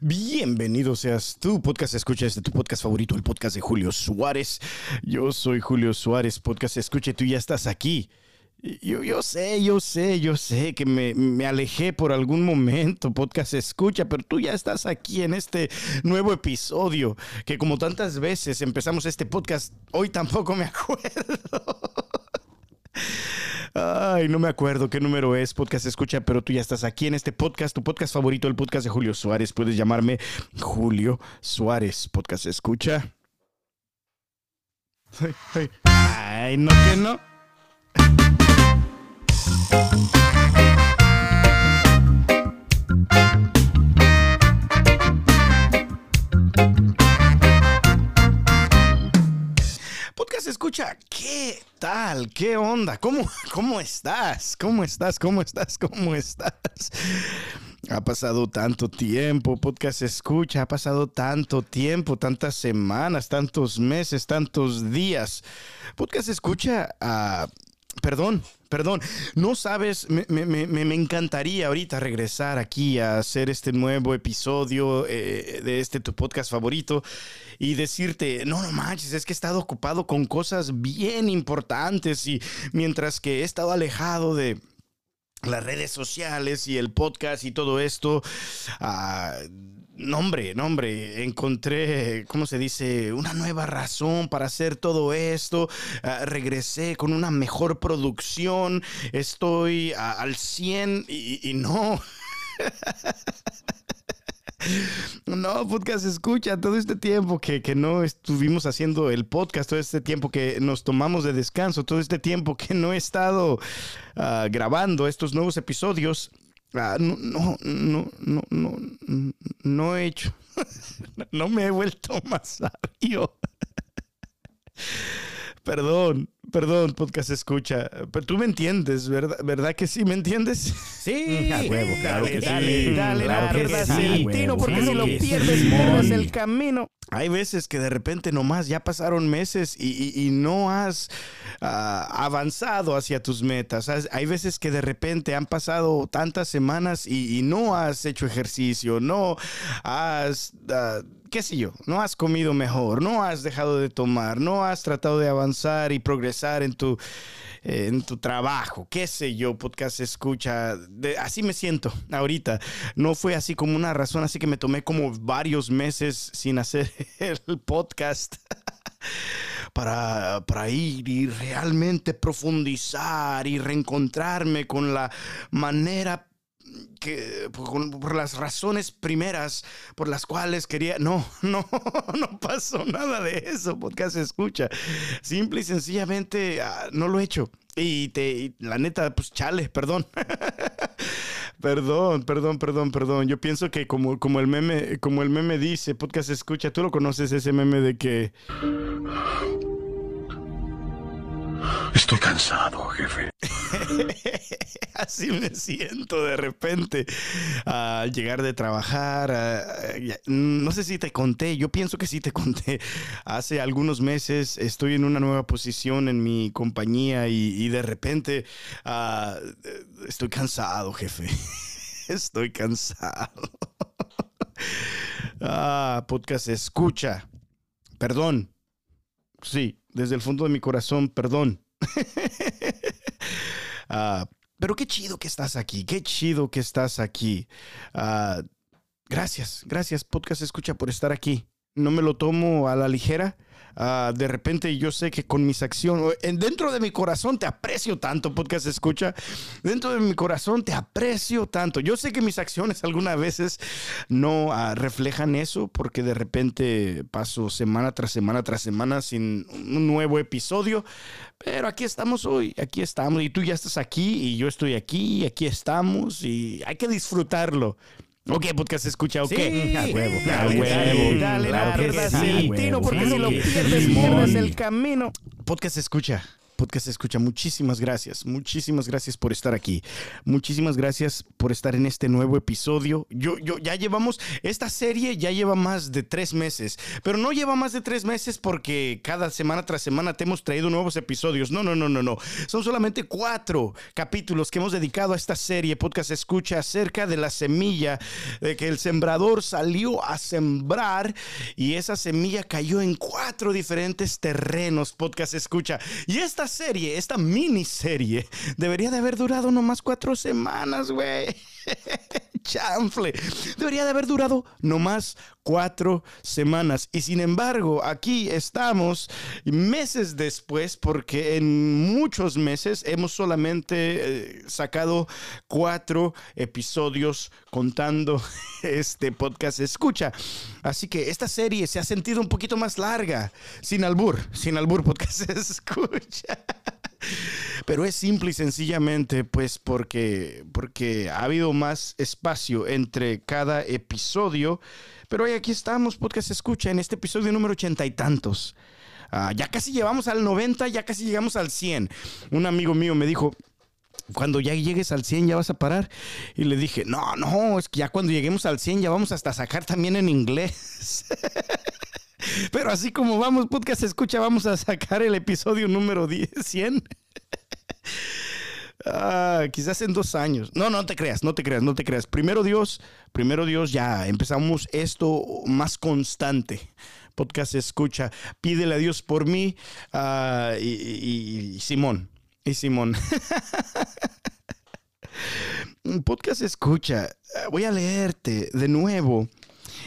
Bienvenido seas tu podcast escucha este tu podcast favorito, el podcast de Julio Suárez. Yo soy Julio Suárez, podcast escucha, tú ya estás aquí. Yo, yo sé, yo sé, yo sé que me, me, alejé por algún momento, podcast escucha, pero tú ya estás aquí en este nuevo episodio, que como tantas veces empezamos este podcast, hoy tampoco me acuerdo. Ay, no me acuerdo qué número es, podcast escucha, pero tú ya estás aquí en este podcast, tu podcast favorito, el podcast de Julio Suárez. Puedes llamarme Julio Suárez, podcast escucha. Ay, no que no. Escucha, ¿qué tal? ¿Qué onda? ¿Cómo, cómo estás? ¿Cómo estás? ¿Cómo estás? ¿Cómo estás? Ha pasado tanto tiempo, podcast escucha, ha pasado tanto tiempo, tantas semanas, tantos meses, tantos días. Podcast escucha, uh, perdón, perdón, no sabes, me, me, me, encantaría ahorita regresar aquí a hacer este nuevo episodio eh, de este tu podcast favorito y decirte, no, no manches, es que he estado ocupado con cosas bien importantes y mientras que he estado alejado de las redes sociales y el podcast y todo esto, uh, no, hombre, no, hombre, encontré, ¿cómo se dice? Una nueva razón para hacer todo esto. Uh, regresé con una mejor producción. Estoy al 100 y, y no. No, podcast escucha, todo este tiempo que, que, no estuvimos haciendo el podcast, todo este tiempo que nos tomamos de descanso, todo este tiempo que no he estado uh, grabando estos nuevos episodios, uh, no, no, no, no, no, no he hecho, no me he vuelto más sabio. Perdón, perdón, podcast escucha. Pero tú me entiendes, ¿verdad? ¿Verdad que sí me entiendes? Sí, a huevo, claro dale, que dale, sí. dale, claro sí, güey, tino, porque claro si lo pierdes, sí, pierdes el camino. Hay veces que de repente nomás ya pasaron meses y, y- y no has ah, avanzado hacia tus metas. Hay veces que de repente han pasado tantas semanas y, y no has hecho ejercicio, no has, ah, qué sé yo, no has comido mejor, no has dejado de tomar, no has tratado de avanzar y progresar en tu, eh, en tu trabajo, qué sé yo, podcast escucha. Así me siento ahorita. No fue así como una razón, así que me tomé como varios meses sin hacer el podcast. Para, para ir y realmente profundizar y reencontrarme con la manera que por, con- por las razones primeras por las cuales quería no no no pasó nada de eso podcast escucha. Simple y sencillamente ah, no lo he hecho. Y te la neta pues chale perdón. Perdón, perdón, perdón, perdón. Yo pienso que como, como el meme, como el meme dice, podcast escucha, tú lo conoces ese meme de que Estoy cansado, jefe. así me siento de repente al llegar de trabajar. no sé si te conté, yo pienso que sí te conté. Hace algunos meses estoy en una nueva posición en mi compañía y, y de repente ah, estoy cansado, jefe. Estoy cansado. Ah, podcast escucha. Perdón. Sí, desde el fondo de mi corazón, perdón. Ah, pero qué chido que estás aquí, qué chido que estás aquí. Ah, gracias, gracias, Podcast Escucha, por estar aquí. No me lo tomo a la ligera. Ah, de repente yo sé que con mis acciones, en- dentro de mi corazón te aprecio tanto, Podcast Escucha. Dentro de mi corazón te aprecio tanto. Yo sé que mis acciones algunas veces no ah, reflejan eso porque de repente paso semana tras semana tras semana sin un nuevo episodio. Pero aquí estamos hoy, aquí estamos. Y tú ya estás aquí y yo estoy aquí, y aquí estamos y hay que disfrutarlo. Ok, podcast escucha, ok. Sí, a huevo, dale, a huevo. dale, dale, Claro porque si lo pierdes, pierdes el camino. Podcast escucha. Podcast escucha, muchísimas gracias, muchísimas gracias por estar aquí, muchísimas gracias por estar en este nuevo episodio. Yo, yo, ya llevamos, esta serie ya lleva más de tres meses, pero no lleva más de tres meses porque cada semana tras semana te hemos traído nuevos episodios. No, no, no, no, no. Son solamente cuatro capítulos que hemos dedicado a esta serie, podcast escucha, acerca de la semilla, de que el sembrador salió a sembrar y esa semilla cayó en cuatro diferentes terrenos, podcast escucha. Y esta serie, esta miniserie, debería de haber durado nomás cuatro semanas, güey. Chanfle. Debería de haber durado nomás cuatro semanas. Y sin embargo, aquí estamos meses después, porque en muchos meses hemos solamente eh, sacado cuatro episodios contando este podcast escucha. Así que esta serie se ha sentido un poquito más larga. Sin albur, sin albur podcast escucha. Pero es simple y sencillamente pues porque, porque ha habido más espacio entre cada episodio. Pero hoy aquí estamos, podcast escucha, en este episodio número ochenta y tantos. Ah, ya casi llevamos al 90, ya casi llegamos al 100. Un amigo mío me dijo, cuando ya llegues al 100 ya vas a parar. Y le dije, no, no, es que ya cuando lleguemos al 100 ya vamos hasta sacar también en inglés. Pero así como vamos, podcast escucha, vamos a sacar el episodio número 10, 100. Ah, quizás en dos años. No, no te creas, no te creas, no te creas. Primero Dios, primero Dios, ya empezamos esto más constante. Podcast escucha, pídele a Dios por mí ah, y, Simón. Y Simón. Podcast escucha, voy a leerte de nuevo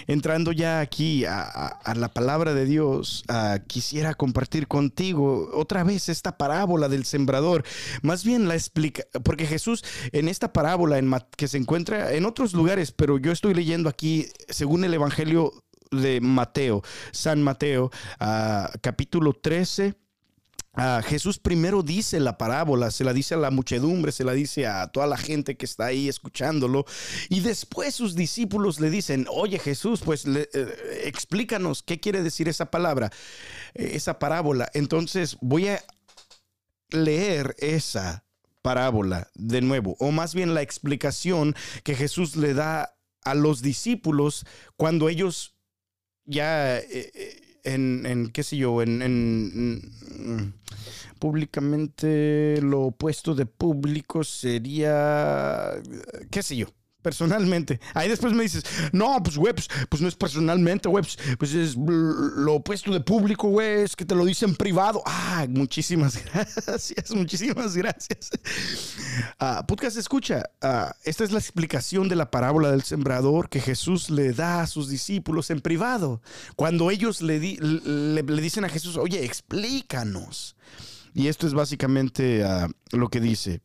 entrando ya aquí a, la palabra de Dios, quisiera compartir contigo otra vez esta parábola del sembrador. Más bien la explica, porque Jesús en esta parábola en, que se encuentra en otros lugares, pero yo estoy leyendo aquí según el Evangelio de Mateo, San Mateo, capítulo 13 Ah, Jesús primero dice la parábola, se la dice a la muchedumbre, se la dice a toda la gente que está ahí escuchándolo. Y después sus discípulos le dicen, oye Jesús, pues eh, explícanos qué quiere decir esa palabra, eh, esa parábola. Entonces voy a leer esa parábola de nuevo, o más bien la explicación que Jesús le da a los discípulos cuando ellos ya... Eh, en, qué sé yo, en, en, públicamente lo opuesto de público sería, qué sé yo, personalmente. Ahí después me dices, no, pues, güey, pues, pues no es personalmente, güey, pues, pues, es lo opuesto de público, güey, es que te lo dicen privado. Ah, muchísimas gracias, muchísimas gracias. Uh, podcast escucha, ah, esta es la explicación de la parábola del sembrador que Jesús le da a sus discípulos en privado. Cuando ellos le, le, dicen a Jesús, oye, explícanos. Y esto es básicamente lo que dice.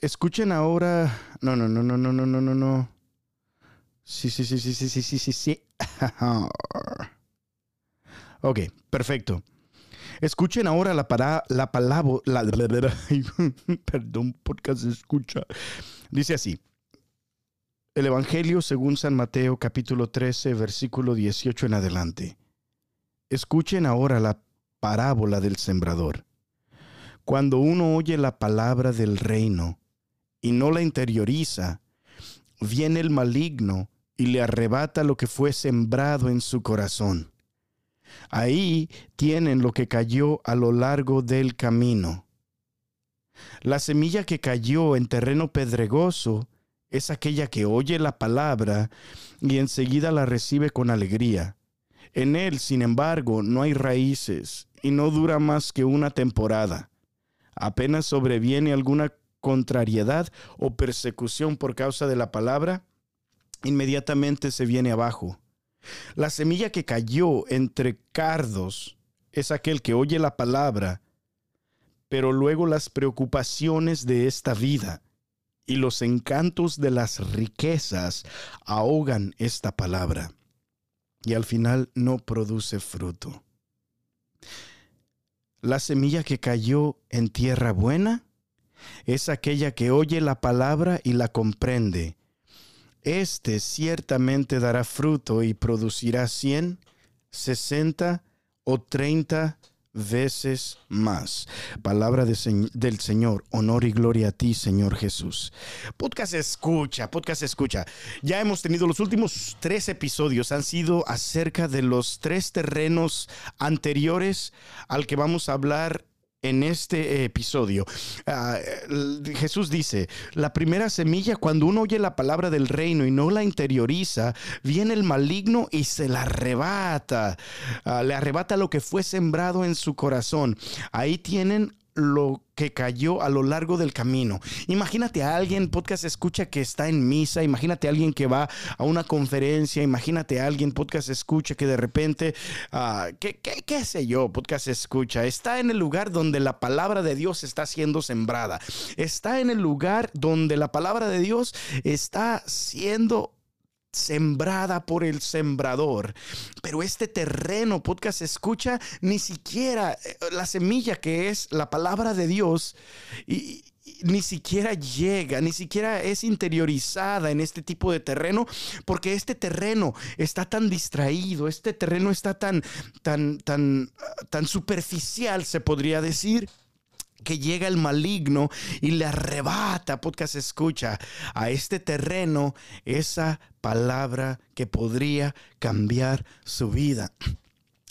Escuchen ahora. No, no, no, no, no, no, no, no, no. Sí, sí, sí, sí, sí, sí, sí, sí, sí. ok, perfecto. Escuchen ahora la, para, la palabra. La, perdón, podcast escucha. Dice así. El Evangelio según San Mateo capítulo 13, versículo 18 en adelante. Escuchen ahora la parábola del sembrador. Cuando uno oye la palabra del reino y no la interioriza, viene el maligno y le arrebata lo que fue sembrado en su corazón. Ahí tienen lo que cayó a lo largo del camino. La semilla que cayó en terreno pedregoso es aquella que oye la palabra y enseguida la recibe con alegría. En él, sin embargo, no hay raíces y no dura más que una temporada apenas sobreviene alguna contrariedad o persecución por causa de la palabra, inmediatamente se viene abajo. La semilla que cayó entre cardos es aquel que oye la palabra, pero luego las preocupaciones de esta vida y los encantos de las riquezas ahogan esta palabra y al final no produce fruto. La semilla que cayó en tierra buena es aquella que oye la palabra y la comprende. Este ciertamente dará fruto y producirá cien, sesenta o 30 veces más. Palabra del Señor, honor y gloria a ti, Señor Jesús. Podcast escucha, podcast escucha. Ya hemos tenido los últimos tres episodios, han sido acerca de los tres terrenos anteriores al que vamos a hablar en este episodio. Ah, Jesús dice, la primera semilla, cuando uno oye la palabra del reino y no la interioriza, viene el maligno y se la arrebata. Ah, le arrebata lo que fue sembrado en su corazón. Ahí tienen lo que cayó a lo largo del camino. Imagínate a alguien, podcast escucha, que está en misa, imagínate a alguien que va a una conferencia, imagínate a alguien, podcast escucha, que de repente, uh, ¿qué, qué, sé yo, podcast escucha, está en el lugar donde la palabra de Dios está siendo sembrada, está en el lugar donde la palabra de Dios está siendo sembrada por el sembrador. Pero este terreno, podcast escucha, ni siquiera eh, la semilla que es la palabra de Dios y, ni siquiera llega, ni siquiera es interiorizada en este tipo de terreno, porque este terreno está tan distraído, este terreno está tan, tan, tan, tan superficial, se podría decir que llega el maligno y le arrebata, podcast escucha, a este terreno esa palabra que podría cambiar su vida.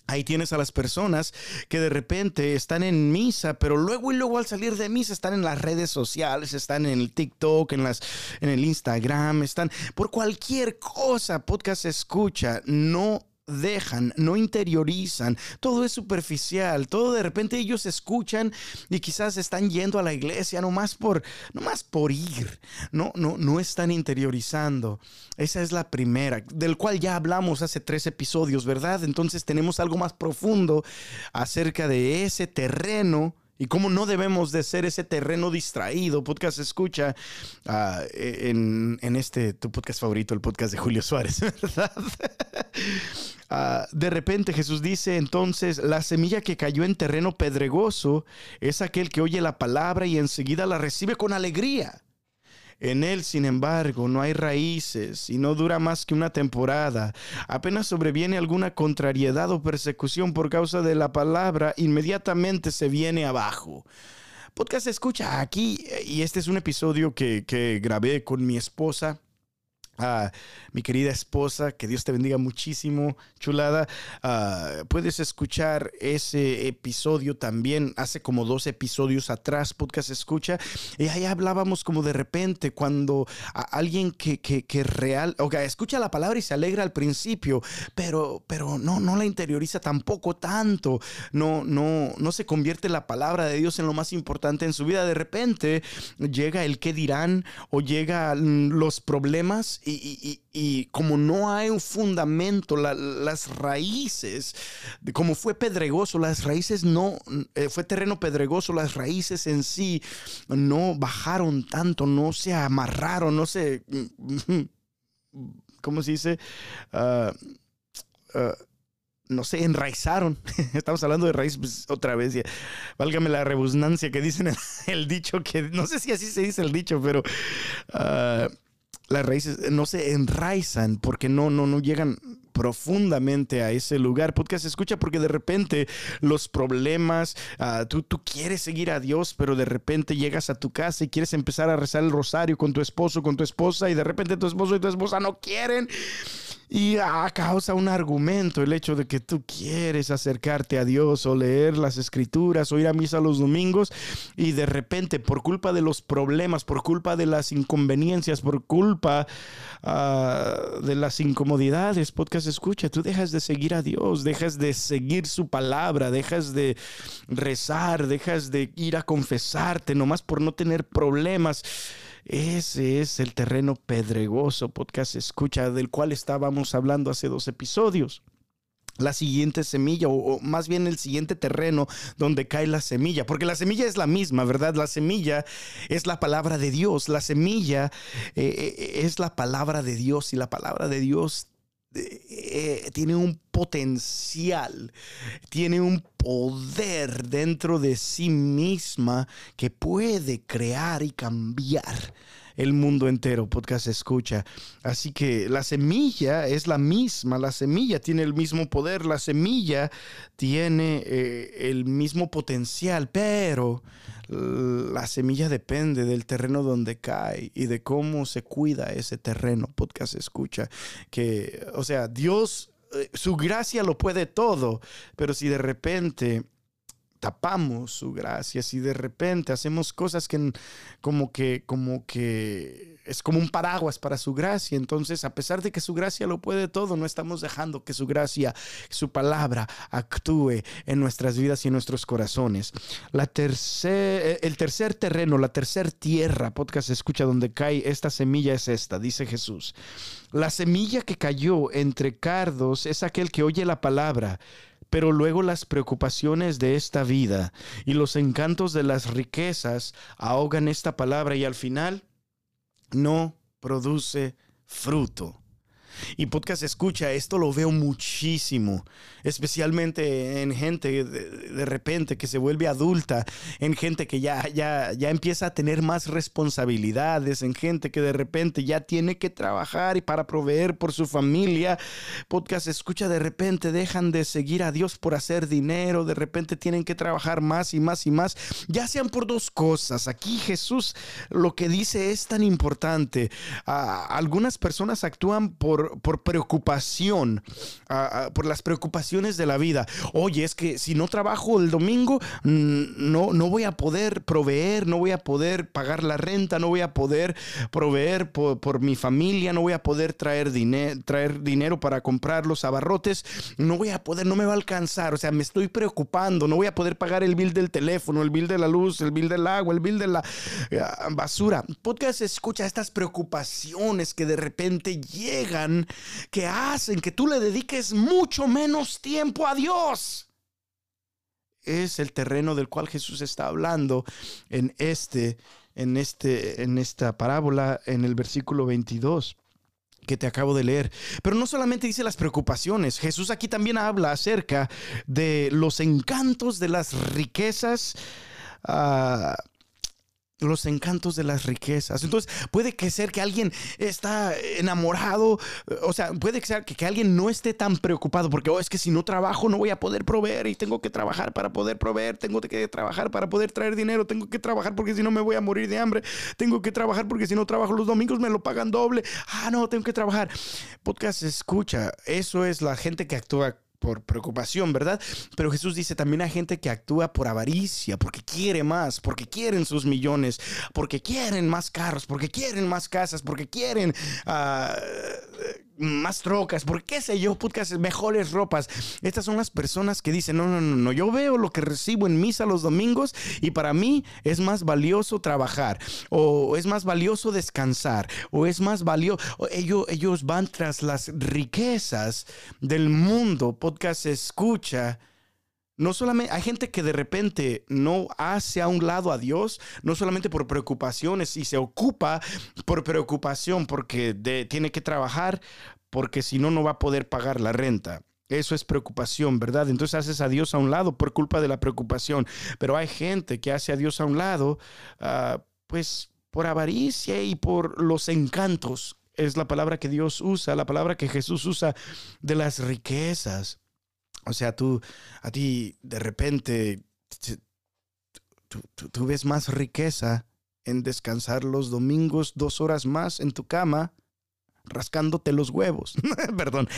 Ahí tienes a las personas que de repente están en misa, pero luego y luego al salir de misa están en las redes sociales, están en el TikTok, en, las, en el Instagram, están por cualquier cosa, podcast escucha, no dejan, no interiorizan, todo es superficial, todo de repente ellos escuchan y quizás están yendo a la iglesia nomás por, más por ir, no, no, no están interiorizando. Esa es la primera, del cual ya hablamos hace tres episodios, ¿verdad? Entonces tenemos algo más profundo acerca de ese terreno y cómo no debemos de ser ese terreno distraído. Podcast escucha ah, en, en, este, tu podcast favorito, el podcast de Julio Suárez, ¿verdad? Ah, de repente Jesús dice entonces, la semilla que cayó en terreno pedregoso es aquel que oye la palabra y enseguida la recibe con alegría. En él, sin embargo, no hay raíces y no dura más que una temporada. Apenas sobreviene alguna contrariedad o persecución por causa de la palabra, inmediatamente se viene abajo. Podcast escucha aquí, y este es un episodio que, que grabé con mi esposa a mi querida esposa, que Dios te bendiga muchísimo, chulada. Ah, puedes escuchar ese episodio también hace como dos episodios atrás, podcast escucha. Y ahí hablábamos como de repente cuando alguien que, que, que real, o sea, escucha la palabra y se alegra al principio, pero, pero no, no la interioriza tampoco tanto. No, no, no se convierte la palabra de Dios en lo más importante en su vida. De repente llega el qué dirán o llega los problemas y, como no hay un fundamento, las raíces, como fue pedregoso, las raíces no, eh, fue terreno pedregoso, las raíces en sí no bajaron tanto, no se amarraron, no se, ¿cómo se dice? Ah, ah, no se enraizaron. Estamos hablando de raíz pues, otra vez. Válgame la rebusnancia que dicen el, el, dicho, que no sé si así se dice el dicho, pero uh, las raíces no se enraizan porque no, no, no llegan profundamente a ese lugar. Podcast escucha porque de repente los problemas, ah, tú, tú quieres seguir a Dios, pero de repente llegas a tu casa y quieres empezar a rezar el rosario con tu esposo, con tu esposa, y de repente tu esposo y tu esposa no quieren. Y a causa un argumento el hecho de que tú quieres acercarte a Dios o leer las escrituras o ir a misa los domingos y de repente por culpa de los problemas, por culpa de las inconveniencias, por culpa ah, de las incomodidades, podcast escucha, tú dejas de seguir a Dios, dejas de seguir su palabra, dejas de rezar, dejas de ir a confesarte nomás por no tener problemas. Ese es el terreno pedregoso, podcast escucha, del cual estábamos hablando hace dos episodios la siguiente semilla o, más bien el siguiente terreno donde cae la semilla, porque la semilla es la misma, ¿verdad? La semilla es la palabra de Dios, la semilla eh, eh, es la palabra de Dios y la palabra de Dios eh, tiene un potencial, tiene un poder dentro de sí misma que puede crear y cambiar el mundo entero, podcast escucha. Así que la semilla es la misma, la semilla tiene el mismo poder, la semilla tiene eh, el mismo potencial, pero la semilla depende del terreno donde cae y de cómo se cuida ese terreno, podcast escucha. Que, o sea, Dios, eh, su gracia lo puede todo, pero si de repente tapamos su gracia, si de repente hacemos cosas que como que, como que es como un paraguas para su gracia, entonces a pesar de que su gracia lo puede todo, no estamos dejando que su gracia, su palabra actúe en nuestras vidas y en nuestros corazones. La tercer, el tercer terreno, la tercer tierra, podcast escucha donde cae esta semilla es esta, dice Jesús. La semilla que cayó entre cardos es aquel que oye la palabra pero luego las preocupaciones de esta vida y los encantos de las riquezas ahogan esta palabra y al final no produce fruto. Y podcast escucha, esto lo veo muchísimo, especialmente en gente de, repente que se vuelve adulta, en gente que ya, ya, ya empieza a tener más responsabilidades, en gente que de repente ya tiene que trabajar y para proveer por su familia. Podcast escucha, de repente dejan de seguir a Dios por hacer dinero, de repente tienen que trabajar más y más y más, ya sean por dos cosas. Aquí Jesús lo que dice es tan importante. Ah, algunas personas actúan por por, preocupación, por las preocupaciones de la vida. Oye, es que si no trabajo el domingo, no, no voy a poder proveer, no voy a poder pagar la renta, no voy a poder proveer por, mi familia, no voy a poder traer, traer dinero para comprar los abarrotes, no voy a poder, no me va a alcanzar, o sea, me estoy preocupando, no voy a poder pagar el bill del teléfono, el bill de la luz, el bill del agua, el bill de la eh, basura. Podcast escucha estas preocupaciones que de repente llegan que hacen que tú le dediques mucho menos tiempo a Dios. Es el terreno del cual Jesús está hablando en este en este en esta parábola en el versículo 22 que te acabo de leer. Pero no solamente dice las preocupaciones, Jesús aquí también habla acerca de los encantos de las riquezas. Uh, los encantos de las riquezas. Entonces, puede que ser que alguien está enamorado, o sea, puede que ser que, alguien no esté tan preocupado porque, oh, es que si no trabajo no voy a poder proveer y tengo que trabajar para poder proveer, tengo que trabajar para poder traer dinero, tengo que trabajar porque si no me voy a morir de hambre, tengo que trabajar porque si no trabajo los domingos me lo pagan doble. Ah, no, tengo que trabajar. Podcast escucha, eso es la gente que actúa por preocupación, ¿verdad? Pero Jesús dice también hay gente que actúa por avaricia, porque quiere más, porque quieren sus millones, porque quieren más carros, porque quieren más casas, porque quieren uh, más trocas, por qué sé yo, podcast, mejores ropas. Estas son las personas que dicen, no, no, no, no, yo veo lo que recibo en misa los domingos y para mí es más valioso trabajar o es más valioso descansar o es más valioso, ellos, ellos van tras las riquezas del mundo, podcast escucha no solamente hay gente que de repente no hace a un lado a Dios, no solamente por preocupaciones y se ocupa por preocupación porque tiene que trabajar, porque si no, no va a poder pagar la renta. Eso es preocupación, ¿verdad? Entonces haces a Dios a un lado por culpa de la preocupación. Pero hay gente que hace a Dios a un lado, ah, pues por avaricia y por los encantos. Es la palabra que Dios usa, la palabra que Jesús usa de las riquezas. O sea, tú, a ti de repente, tú, ves más riqueza en descansar los domingos dos horas más en tu cama, rascándote los huevos. Perdón.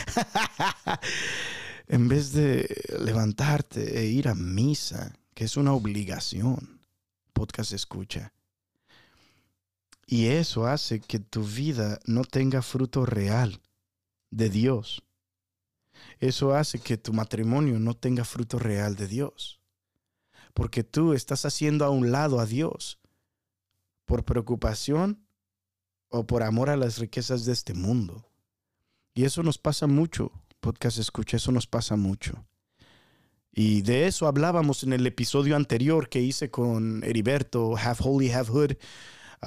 en vez de levantarte e ir a misa, que es una obligación. Podcast escucha. Y eso hace que tu vida no tenga fruto real de Dios eso hace que tu matrimonio no tenga fruto real de Dios. Porque tú estás haciendo a un lado a Dios por preocupación o por amor a las riquezas de este mundo. Y eso nos pasa mucho, podcast escucha, eso nos pasa mucho. Y de eso hablábamos en el episodio anterior que hice con Heriberto, Half Holy, Half Hood.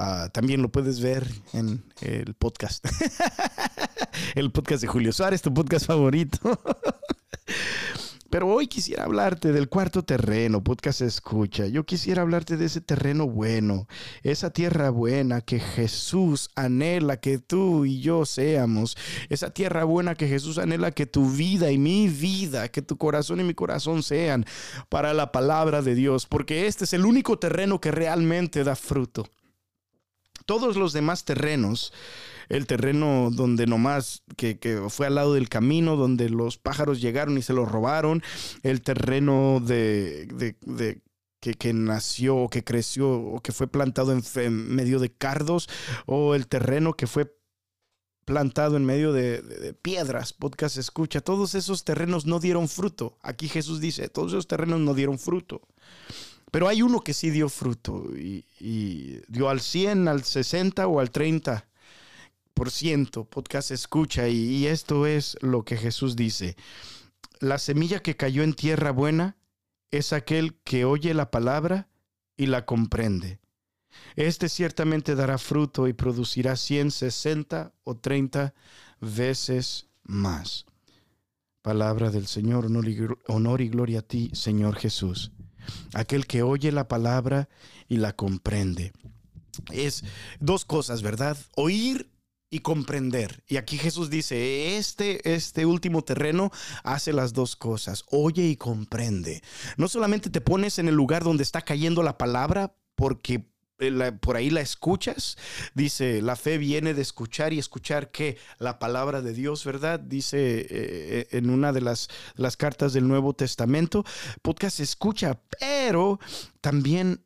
Ah, también lo puedes ver en el podcast. el podcast de Julio Suárez, tu podcast favorito. Pero hoy quisiera hablarte del cuarto terreno, podcast escucha. Yo quisiera hablarte de ese terreno bueno, esa tierra buena que Jesús anhela que tú y yo seamos. Esa tierra buena que Jesús anhela que tu vida y mi vida, que tu corazón y mi corazón sean para la palabra de Dios. Porque este es el único terreno que realmente da fruto. Todos los demás terrenos el terreno donde nomás que, fue al lado del camino, donde los pájaros llegaron y se lo robaron, el terreno de, que, nació o que creció o que fue plantado en, medio de cardos, o el terreno que fue plantado en medio de, de, piedras, podcast escucha, todos esos terrenos no dieron fruto. Aquí Jesús dice, todos esos terrenos no dieron fruto. Pero hay uno que sí dio fruto y, dio al 100, al 60 o al 30 ciento, podcast escucha y, esto es lo que Jesús dice. La semilla que cayó en tierra buena es aquel que oye la palabra y la comprende. Este ciertamente dará fruto y producirá 100, 60 o 30 veces más. Palabra del Señor, honor y gloria a ti, Señor Jesús. Aquel que oye la palabra y la comprende. Es dos cosas, ¿verdad? Oír y comprender. Y aquí Jesús dice, este, este último terreno hace las dos cosas, oye y comprende. No solamente te pones en el lugar donde está cayendo la palabra porque eh, por ahí la escuchas. Dice, la fe viene de escuchar y escuchar que la palabra de Dios, ¿verdad? Dice eh, en una de las, las cartas del Nuevo Testamento, podcast escucha, pero también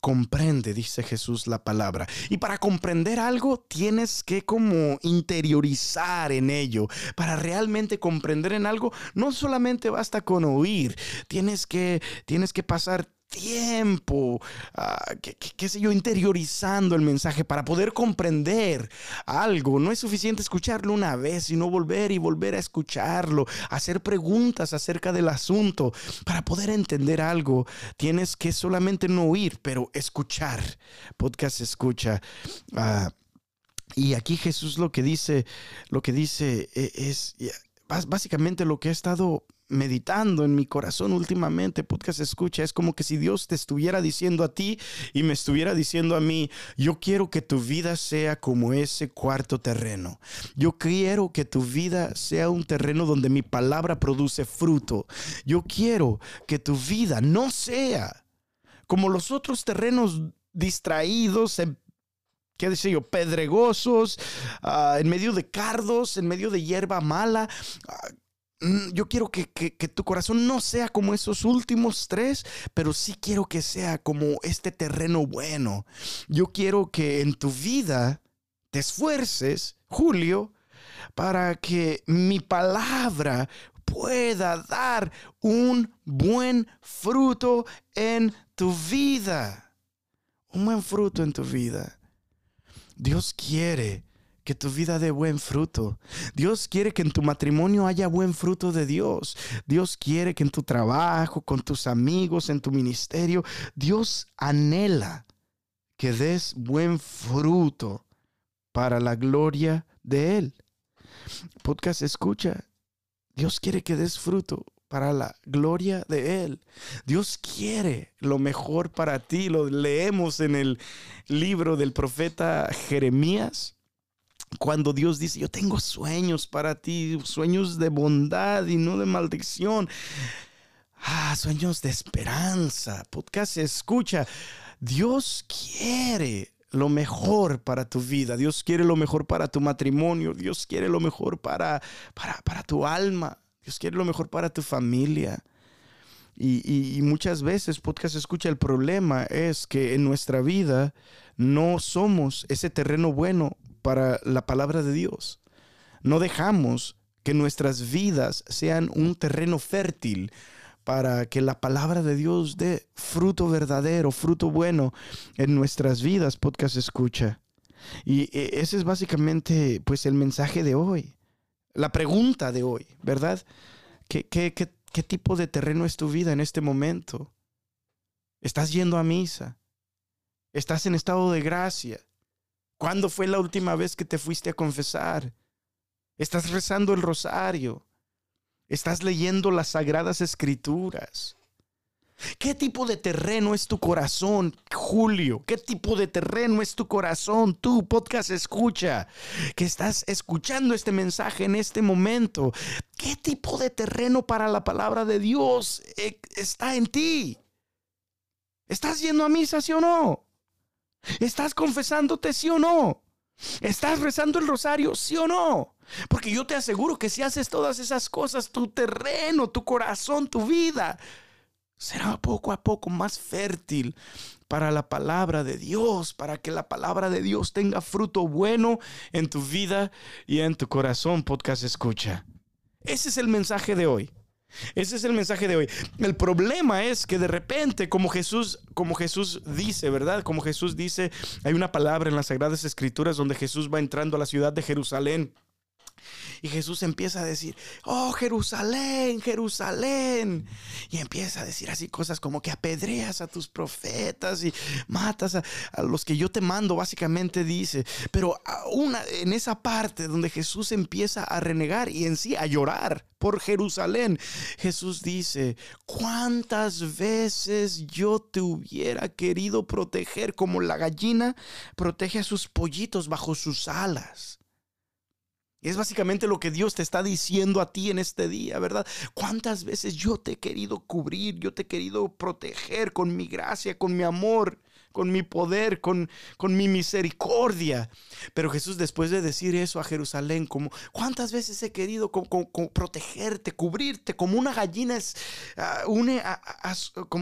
comprende, dice Jesús la palabra. Y para comprender algo tienes que como interiorizar en ello. Para realmente comprender en algo no solamente basta con oír, tienes que tienes que pasar tiempo, ah, qué, sé yo, interiorizando el mensaje para poder comprender algo. No es suficiente escucharlo una vez, sino volver y volver a escucharlo, hacer preguntas acerca del asunto. Para poder entender algo, tienes que solamente no oír, pero escuchar. Podcast escucha. Ah, y aquí Jesús lo que dice, lo que dice e, es, básicamente lo que ha estado meditando en mi corazón últimamente, podcast escucha, es como que si Dios te estuviera diciendo a ti y me estuviera diciendo a mí, yo quiero que tu vida sea como ese cuarto terreno. Yo quiero que tu vida sea un terreno donde mi palabra produce fruto. Yo quiero que tu vida no sea como los otros terrenos distraídos, qué decir yo, pedregosos, ah, en medio de cardos, en medio de hierba mala. Yo quiero que, tu corazón no sea como esos últimos tres, pero sí quiero que sea como este terreno bueno. Yo quiero que en tu vida te esfuerces, Julio, para que mi palabra pueda dar un buen fruto en tu vida. Un buen fruto en tu vida. Dios quiere que tu vida dé buen fruto. Dios quiere que en tu matrimonio haya buen fruto de Dios. Dios quiere que en tu trabajo, con tus amigos, en tu ministerio, Dios anhela que des buen fruto para la gloria de Él. Podcast escucha. Dios quiere que des fruto para la gloria de Él. Dios quiere lo mejor para ti. Lo leemos en el libro del profeta Jeremías cuando Dios dice, yo tengo sueños para ti, sueños de bondad y no de maldición. Ah, sueños de esperanza. Podcast escucha. Dios quiere lo mejor para tu vida. Dios quiere lo mejor para tu matrimonio. Dios quiere lo mejor para, para, para tu alma. Dios quiere lo mejor para tu familia. Y, y, muchas veces, podcast escucha, el problema es que en nuestra vida no somos ese terreno bueno para la palabra de Dios. No dejamos que nuestras vidas sean un terreno fértil para que la palabra de Dios dé fruto verdadero, fruto bueno en nuestras vidas, podcast escucha. Y e, ese es básicamente pues el mensaje de hoy, la pregunta de hoy, ¿verdad? ¿Qué, qué, tipo de terreno es tu vida en este momento? ¿Estás yendo a misa? ¿Estás en estado de gracia? ¿Cuándo fue la última vez que te fuiste a confesar? ¿Estás rezando el rosario? ¿Estás leyendo las sagradas escrituras? ¿Qué tipo de terreno es tu corazón, Julio? ¿Qué tipo de terreno es tu corazón? Tu podcast escucha, que estás escuchando este mensaje en este momento. ¿Qué tipo de terreno para la palabra de Dios eh, está en ti? ¿Estás yendo a misa, sí o no? ¿Estás confesándote, sí o no? ¿Estás rezando el rosario, sí o no? Porque yo te aseguro que si haces todas esas cosas, tu terreno, tu corazón, tu vida, será poco a poco más fértil para la palabra de Dios, para que la palabra de Dios tenga fruto bueno en tu vida y en tu corazón, podcast escucha. Ese es el mensaje de hoy. Ese es el mensaje de hoy. El problema es que de repente, como Jesús, como Jesús dice, ¿verdad? Como Jesús dice, hay una palabra en las Sagradas Escrituras donde Jesús va entrando a la ciudad de Jerusalén y Jesús empieza a decir, oh Jerusalén, Jerusalén. Y empieza a decir así cosas como que apedreas a tus profetas y matas a, los que yo te mando, básicamente dice. Pero una, en esa parte donde Jesús empieza a renegar y en sí a llorar por Jerusalén, Jesús dice, ¿cuántas veces yo te hubiera querido proteger como la gallina protege a sus pollitos bajo sus alas? Es básicamente lo que Dios te está diciendo a ti en este día, ¿verdad? ¿Cuántas veces yo te he querido cubrir, yo te he querido proteger con mi gracia, con mi amor, con mi poder, con, con mi misericordia? Pero Jesús después de decir eso a Jerusalén, como, ¿cuántas veces he querido protegerte, cubrirte, como una gallina es, ah,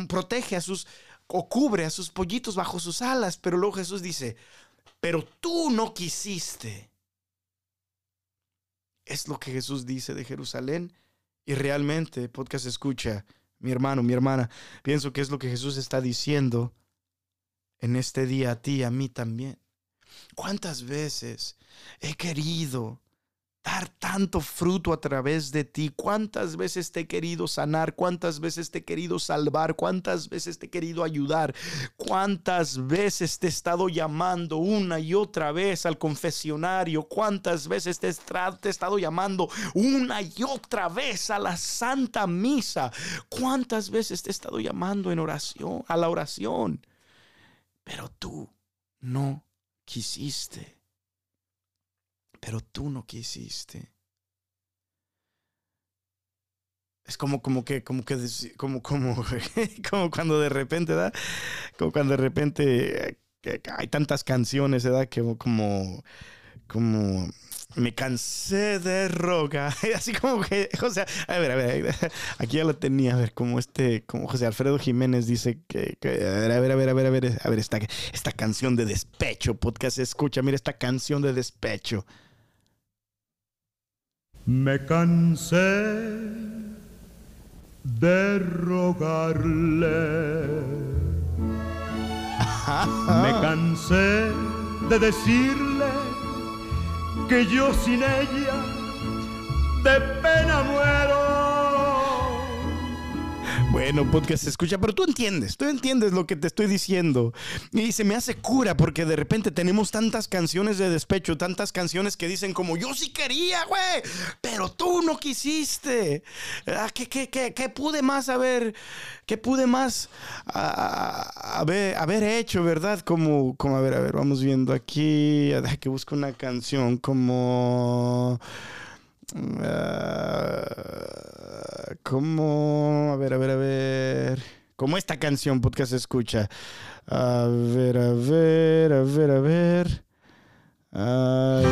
protege a sus, o cubre a sus pollitos bajo sus alas? Pero luego Jesús dice, pero tú no quisiste es lo que Jesús dice de Jerusalén. Y realmente, podcast escucha, mi hermano, mi hermana, pienso que es lo que Jesús está diciendo en este día a ti, a mí también. ¿Cuántas veces he querido dar tanto fruto a través de ti. ¿Cuántas veces te he querido sanar? ¿Cuántas veces te he querido salvar? ¿Cuántas veces te he querido ayudar? ¿Cuántas veces te he estado llamando una y otra vez al confesionario? ¿Cuántas veces te he, estado llamando una y otra vez a la Santa Misa? ¿Cuántas veces te he estado llamando en oración, a la oración? Pero tú no quisiste pero tú no quisiste. Es como, como que, como que, como, como, como cuando de repente, ¿verdad? Como cuando de repente eh, hay tantas canciones, ¿verdad? Que como, como, me cansé de rogar. Así como que, o sea, a ver, a ver, aquí ya lo tenía, a ver, como este, como José Alfredo Jiménez dice que, a ver, a ver, a ver, a ver, a ver, a ver, esta, esta canción de despecho, podcast, escucha, mira esta canción de despecho. Me cansé de rogarle. Me cansé de decirle que yo sin ella de pena muero. Bueno, podcast se escucha, pero tú entiendes, tú entiendes lo que te estoy diciendo. Y se me hace cura porque de repente tenemos tantas canciones de despecho, tantas canciones que dicen como yo sí quería, güey, pero tú no quisiste. Ah, ¿Qué, qué, qué, qué pude más haber, qué pude más haber, hecho, verdad? Como, como, a ver, a ver, vamos viendo aquí, que busco una canción como... Uh, como, a ver, a ver, a ver, como esta canción, podcast escucha. A ver, a ver, a ver, a ver. Ay,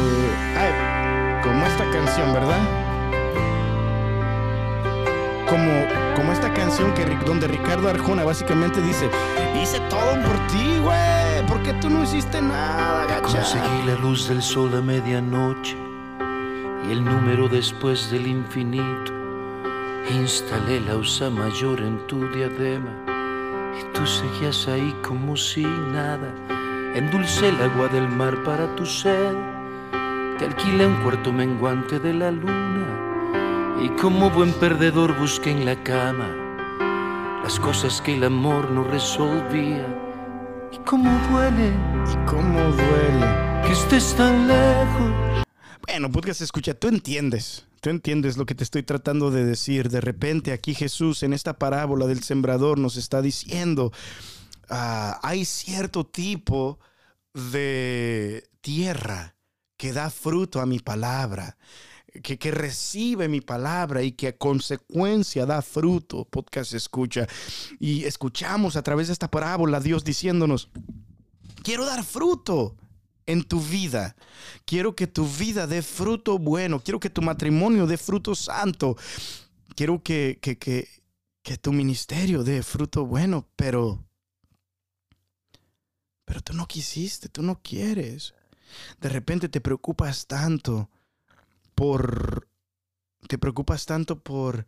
como esta canción, ¿verdad? Como, como esta canción que, donde Ricardo Arjona básicamente dice, hice todo por ti, güey, ¿por qué tú no hiciste nada, gacha? Conseguí la luz del sol a medianoche y el número después del infinito. Instalé la usa mayor en tu diadema y tú seguías ahí como si nada. Endulcé el agua del mar para tu sed. Te alquilé un cuarto menguante de la luna y como buen perdedor busqué en la cama las cosas que el amor no resolvía. Y cómo duele, y cómo duele que estés tan lejos Bueno, podcast escucha, tú entiendes. Tú entiendes lo que te estoy tratando de decir. De repente aquí Jesús en esta parábola del sembrador nos está diciendo, ah, hay cierto tipo de tierra que da fruto a mi palabra. Que, que, recibe mi palabra y que a consecuencia da fruto, podcast escucha. Y escuchamos a través de esta parábola Dios diciéndonos, quiero dar fruto en tu vida. Quiero que tu vida dé fruto bueno. Quiero que tu matrimonio dé fruto santo. Quiero que, que, que, tu ministerio dé fruto bueno, pero... Pero tú no quisiste, tú no quieres. De repente te preocupas tanto por... Te preocupas tanto por...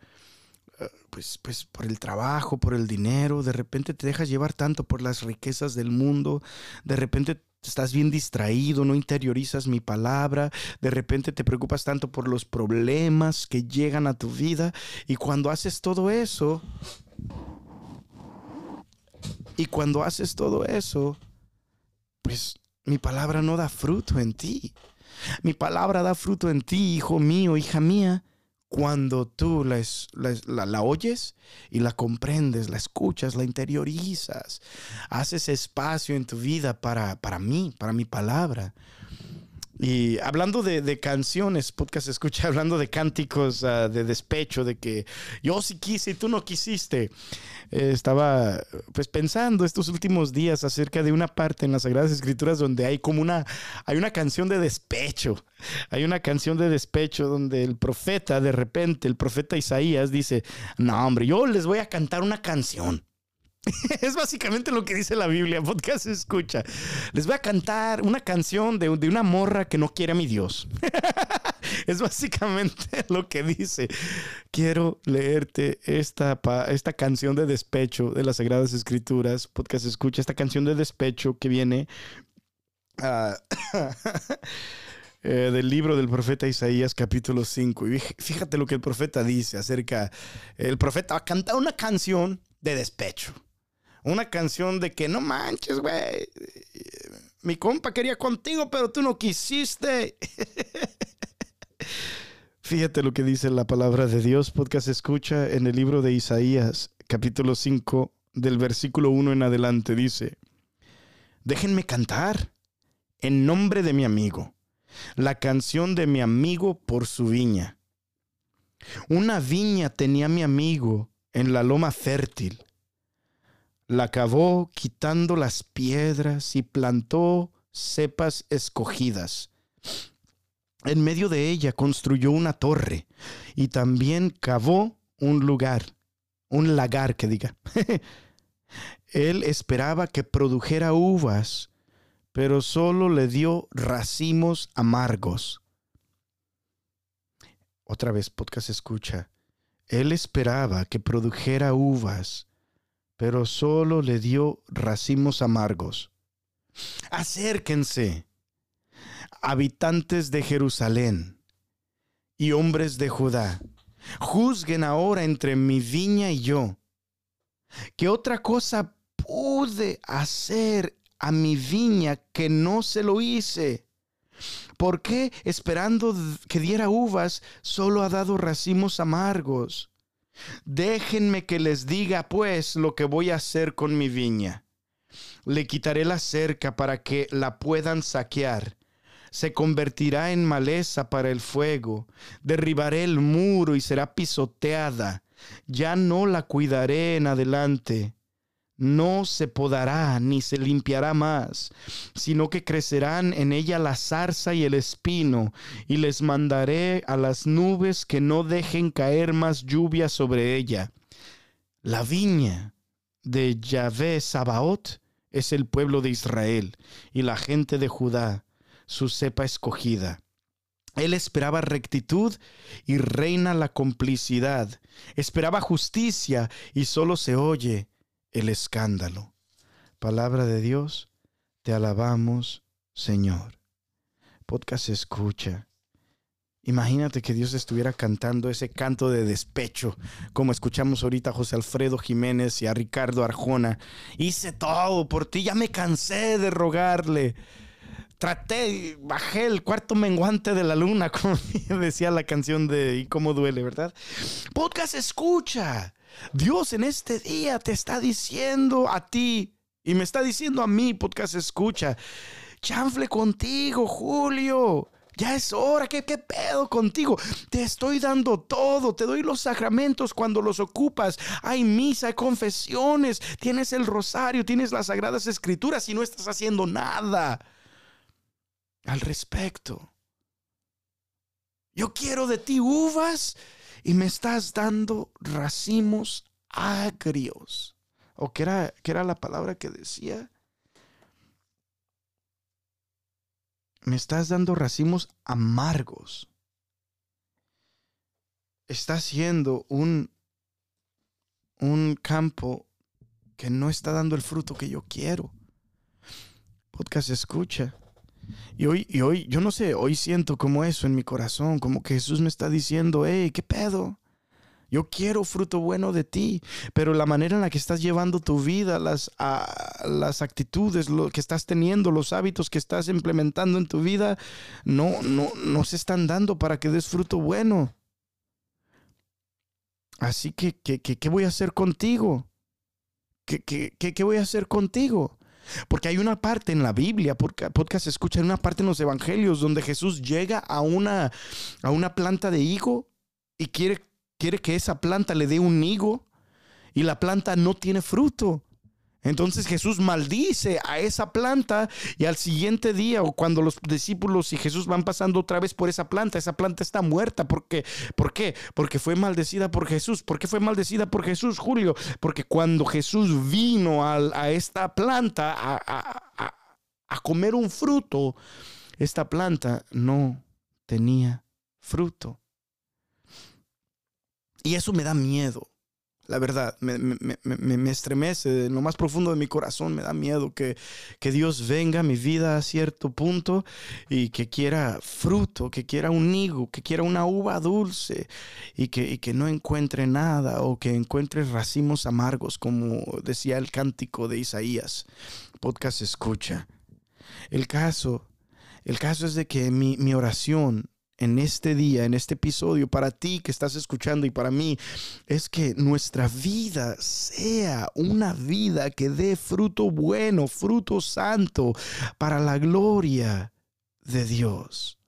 Pues, pues por el trabajo, por el dinero, de repente te dejas llevar tanto por las riquezas del mundo, de repente estás bien distraído, no interiorizas mi palabra, de repente te preocupas tanto por los problemas que llegan a tu vida y cuando haces todo eso, y cuando haces todo eso, pues mi palabra no da fruto en ti. Mi palabra da fruto en ti, hijo mío, hija mía, cuando tú la, oyes y la comprendes, la escuchas, la interiorizas, haces espacio en tu vida para, para mí, para mi palabra. Y hablando de, canciones, podcast escucha, hablando de cánticos uh, de despecho, de que yo sí quise y tú no quisiste. Eh, estaba pues pensando estos últimos días acerca de una parte en las Sagradas Escrituras donde hay como una, hay una canción de despecho. Hay una canción de despecho donde el profeta, de repente, el profeta Isaías dice, no hombre, yo les voy a cantar una canción. es básicamente lo que dice la Biblia, podcast escucha. Les voy a cantar una canción de, una morra que no quiere a mi Dios. es básicamente lo que dice. Quiero leerte esta, esta canción de despecho de las Sagradas Escrituras. Podcast escucha esta canción de despecho que viene uh, eh, del libro del profeta Isaías capítulo 5. Y fíjate lo que el profeta dice acerca, el profeta va a cantar una canción de despecho. Una canción de que no manches, güey. Mi compa quería contigo, pero tú no quisiste. Fíjate lo que dice la palabra de Dios, podcast escucha en el libro de Isaías, capítulo 5, del versículo 1 en adelante, dice, déjenme cantar en nombre de mi amigo, la canción de mi amigo por su viña. Una viña tenía mi amigo en la loma fértil la cavó quitando las piedras y plantó cepas escogidas. En medio de ella construyó una torre y también cavó un lugar, un lagar que diga. Él esperaba que produjera uvas, pero solo le dio racimos amargos. Otra vez podcast escucha. Él esperaba que produjera uvas, pero solo le dio racimos amargos. Acérquense, habitantes de Jerusalén y hombres de Judá, juzguen ahora entre mi viña y yo. ¿Qué otra cosa pude hacer a mi viña que no se lo hice? ¿Por qué, esperando que diera uvas, solo ha dado racimos amargos? Déjenme que les diga pues lo que voy a hacer con mi viña. Le quitaré la cerca para que la puedan saquear. Se convertirá en maleza para el fuego. Derribaré el muro y será pisoteada. Ya no la cuidaré en adelante no se podará ni se limpiará más, sino que crecerán en ella la zarza y el espino, y les mandaré a las nubes que no dejen caer más lluvia sobre ella. La viña de Yahvé Sabaoth es el pueblo de Israel, y la gente de Judá, su cepa escogida. Él esperaba rectitud y reina la complicidad. Esperaba justicia y solo se oye el escándalo. Palabra de Dios, te alabamos, Señor. Podcast escucha. Imagínate que Dios estuviera cantando ese canto de despecho, como escuchamos ahorita a José Alfredo Jiménez y a Ricardo Arjona. Hice todo por ti, ya me cansé de rogarle. traté, bajé el cuarto menguante de la luna, como decía la canción de Y cómo duele, ¿verdad? Podcast escucha. Dios en este día te está diciendo a ti y me está diciendo a mí, podcast escucha, chanfle contigo, Julio. Ya es hora, ¿qué, ¿qué pedo contigo? Te estoy dando todo, te doy los sacramentos cuando los ocupas. Hay misa, hay confesiones, tienes el rosario, tienes las sagradas escrituras y no estás haciendo nada al respecto. Yo quiero de ti uvas y me estás dando racimos agrios. ¿O qué era, era la palabra que decía? me estás dando racimos amargos. Está siendo un, un campo que no está dando el fruto que yo quiero. Podcast escucha. Y hoy, y hoy, yo no sé, hoy siento como eso en mi corazón, como que Jesús me está diciendo, hey, ¿qué pedo? Yo quiero fruto bueno de ti, pero la manera en la que estás llevando tu vida, las, las actitudes, lo que estás teniendo, los hábitos que estás implementando en tu vida, no, no, no se están dando para que des fruto bueno. Así que, ¿qué, qué, voy a hacer contigo? ¿Qué, qué, qué voy a hacer contigo? Porque hay una parte en la Biblia, podcast escucha, una parte en los evangelios donde Jesús llega a una, a una planta de higo y quiere quiere que esa planta le dé un higo y la planta no tiene fruto. Entonces Jesús maldice a esa planta y al siguiente día o cuando los discípulos y Jesús van pasando otra vez por esa planta, esa planta está muerta. ¿Por qué? ¿Por qué? Porque fue maldecida por Jesús. ¿Por qué fue maldecida por Jesús, Julio? Porque cuando Jesús vino a, esta planta a, a comer un fruto, esta planta no tenía fruto. Y eso me da miedo. La verdad, me, me, estremece en lo más profundo de mi corazón, me da miedo que, que, Dios venga a mi vida a cierto punto y que quiera fruto, que quiera un higo, que quiera una uva dulce y que, y que no encuentre nada o que encuentre racimos amargos, como decía el cántico de Isaías. Podcast escucha. El caso, el caso es de que mi, mi oración en este día, en este episodio, para ti que estás escuchando y para mí, es que nuestra vida sea una vida que dé fruto bueno, fruto santo, para la gloria de Dios.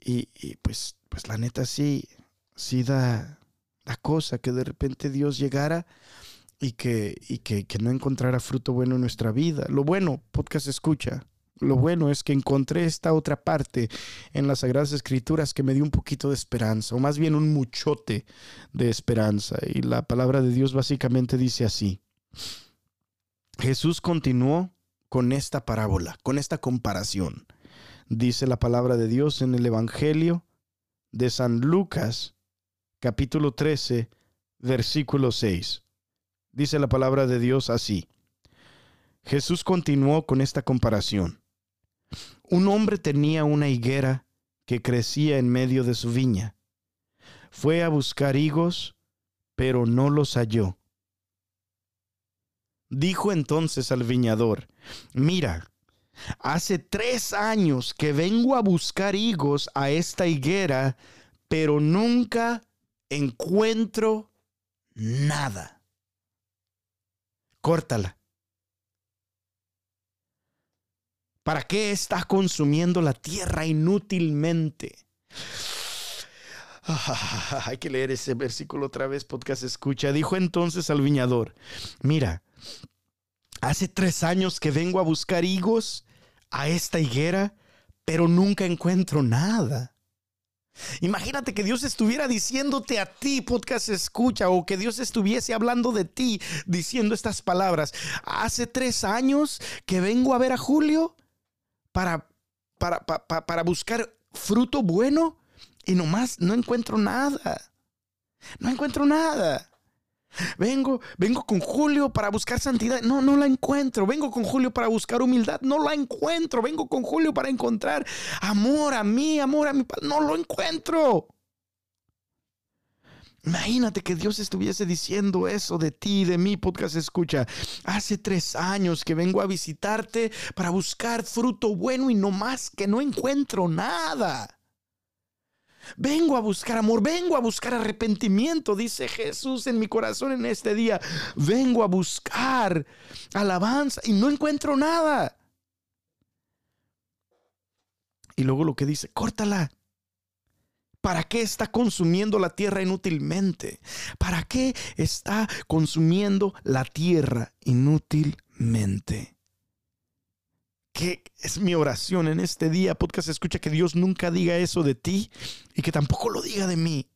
Y, pues, pues la neta sí, sí da, da cosa que de repente Dios llegara y que, y que, que no encontrara fruto bueno en nuestra vida. Lo bueno, podcast escucha lo bueno es que encontré esta otra parte en las Sagradas Escrituras que me dio un poquito de esperanza, o más bien un muchote de esperanza. Y la palabra de Dios básicamente dice así. Jesús continuó con esta parábola, con esta comparación. Dice la palabra de Dios en el Evangelio de San Lucas, capítulo 13, versículo 6. Dice la palabra de Dios así. Jesús continuó con esta comparación. Un hombre tenía una higuera que crecía en medio de su viña. Fue a buscar higos, pero no los halló. Dijo entonces al viñador, mira, hace tres años que vengo a buscar higos a esta higuera, pero nunca encuentro nada. Córtala. ¿Para qué estás consumiendo la tierra inútilmente? hay que leer ese versículo otra vez, podcast escucha. Dijo entonces al viñador, mira, hace tres años que vengo a buscar higos a esta higuera, pero nunca encuentro nada. Imagínate que Dios estuviera diciéndote a ti, podcast escucha, o que Dios estuviese hablando de ti diciendo estas palabras. Hace tres años que vengo a ver a Julio para, para, para, buscar fruto bueno y nomás no encuentro nada. No encuentro nada. Vengo, vengo con Julio para buscar santidad. No, no la encuentro. Vengo con Julio para buscar humildad. No la encuentro. Vengo con Julio para encontrar amor a mí, amor a mi padre. No lo encuentro. Imagínate que Dios estuviese diciendo eso de ti, de mi podcast escucha. Hace tres años que vengo a visitarte para buscar fruto bueno y no más que no encuentro nada. Vengo a buscar amor, vengo a buscar arrepentimiento, dice Jesús en mi corazón en este día. Vengo a buscar alabanza y no encuentro nada. Y luego lo que dice, córtala. ¿Para qué está consumiendo la tierra inútilmente? ¿Para qué está consumiendo la tierra inútilmente? Que es mi oración en este día, podcast escucha que Dios nunca diga eso de ti y que tampoco lo diga de mí.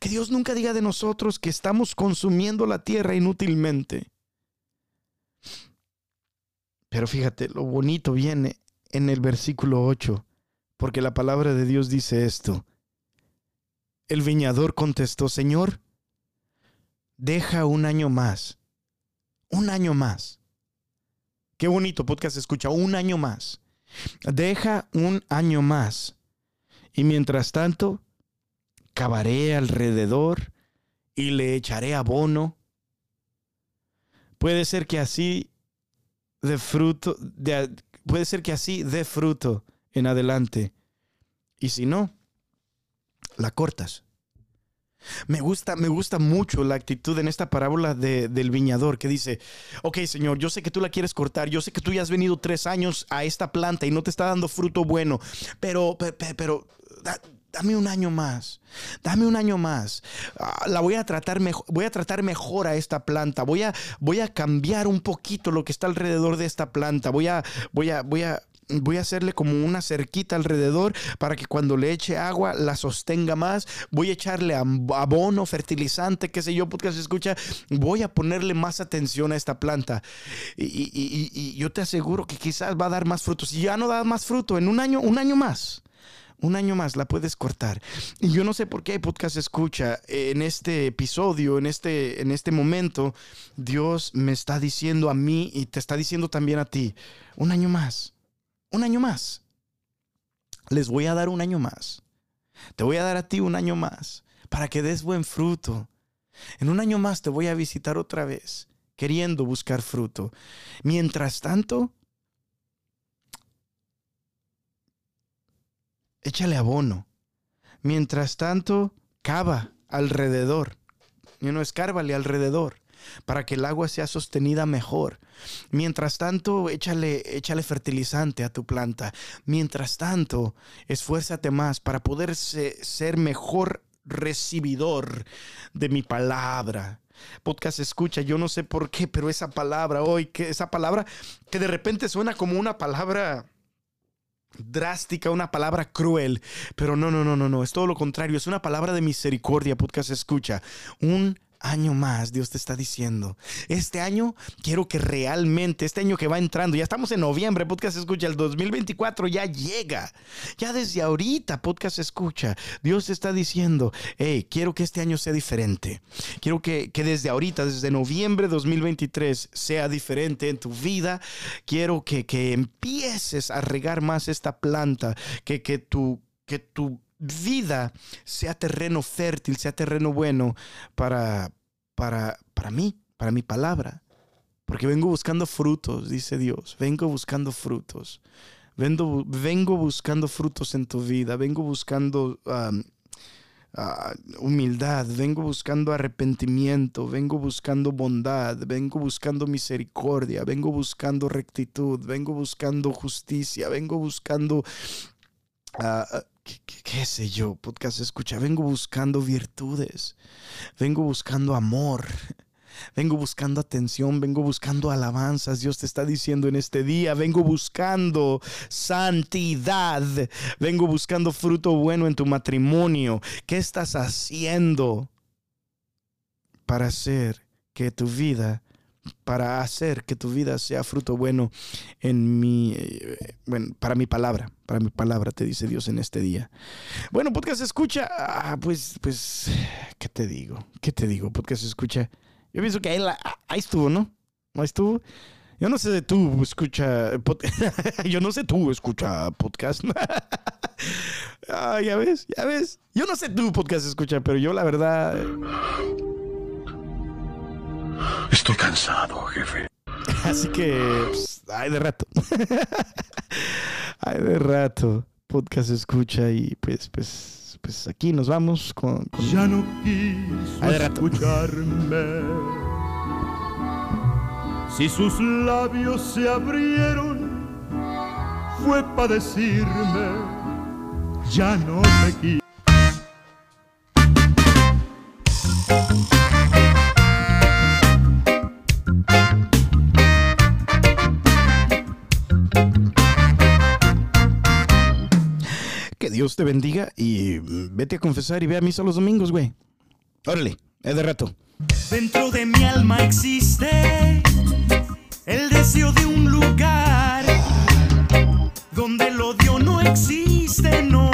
Que Dios nunca diga de nosotros que estamos consumiendo la tierra inútilmente. Pero fíjate, lo bonito viene en el versículo 8, porque la palabra de Dios dice esto. El viñador contestó, Señor, deja un año más. Un año más. Qué bonito podcast escucha, un año más. Deja un año más. Y mientras tanto, cavaré alrededor y le echaré abono. Puede ser que así de fruto, puede ser que así dé fruto en adelante. Y si no, la cortas. Me gusta, me gusta mucho la actitud en esta parábola del viñador que dice, ok Señor, yo sé que tú la quieres cortar, yo sé que tú ya has venido tres años a esta planta y no te está dando fruto bueno, pero, pero, pero dame un año más, dame un año más. Ah, la voy a tratar mejor, voy a tratar mejor a esta planta, voy a, voy a cambiar un poquito lo que está alrededor de esta planta, voy a, voy a, voy a voy a hacerle como una cerquita alrededor para que cuando le eche agua la sostenga más. Voy a echarle abono, fertilizante, qué sé yo, podcast escucha. Voy a ponerle más atención a esta planta. Y, yo te aseguro que quizás va a dar más frutos. Si ya no da más fruto, en un año, un año más un año más la puedes cortar. Y yo no sé por qué podcast escucha en este episodio, en este, en este momento, Dios me está diciendo a mí y te está diciendo también a ti, un año más un año más. Les voy a dar un año más. Te voy a dar a ti un año más para que des buen fruto. En un año más te voy a visitar otra vez, queriendo buscar fruto. Mientras tanto, échale abono. Mientras tanto, cava alrededor. Y no escárbale alrededor para que el agua sea sostenida mejor. Mientras tanto, échale, échale fertilizante a tu planta. Mientras tanto, esfuérzate más para poder ser mejor recibidor de mi palabra. Podcast escucha, yo no sé por qué, pero esa palabra hoy, que esa palabra que de repente suena como una palabra drástica, una palabra cruel, pero no, no, no, no, no, es todo lo contrario, es una palabra de misericordia, podcast escucha, un año más, Dios te está diciendo. Este año quiero que realmente, este año que va entrando, ya estamos en noviembre, podcast escucha, el 2024 ya llega. Ya desde ahorita, podcast escucha, Dios te está diciendo, hey, quiero que este año sea diferente. Quiero que, desde ahorita, desde noviembre 2023, sea diferente en tu vida. Quiero que, que empieces a regar más esta planta, que, que. Que tu vida sea terreno fértil, sea terreno bueno para, para, para mí, para mi palabra. Porque vengo buscando frutos, dice Dios. Vengo buscando frutos. Vengo, vengo buscando frutos en tu vida. Vengo buscando ah, humildad. Vengo buscando arrepentimiento. Vengo buscando bondad. Vengo buscando misericordia. Vengo buscando rectitud. Vengo buscando justicia. Vengo buscando ah, qué, sé yo, podcast escucha, vengo buscando virtudes, vengo buscando amor, vengo buscando atención, vengo buscando alabanzas. Dios te está diciendo en este día, vengo buscando santidad, vengo buscando fruto bueno en tu matrimonio. ¿Qué estás haciendo para hacer que tu vida para hacer que tu vida sea fruto bueno en mi, eh, bueno, para mi palabra, para mi palabra, te dice Dios en este día. Bueno, podcast escucha, ah, pues, pues, ¿qué te digo? ¿Qué te digo? Podcast escucha. Yo pienso que ahí, ahí estuvo, ¿no? Ahí estuvo. Yo no sé tú escucha, yo no sé tú escucha podcast. Ah, ya ves, ya ves. Yo no sé tu podcast escucha, pero yo la verdad. Estoy cansado, jefe. Así que, pues, ay de rato. ay de rato. Podcast escucha y pues, pues, pues aquí nos vamos con. con... Ya no quiso Ay, de rato. escucharme. Si sus labios se abrieron, fue para decirme, ya no te quiero. Dios te bendiga y mm, vete a confesar y ve a misa los domingos, güey. Órale, es de rato. Dentro de mi alma existe el deseo de un lugar donde el odio no existe, no,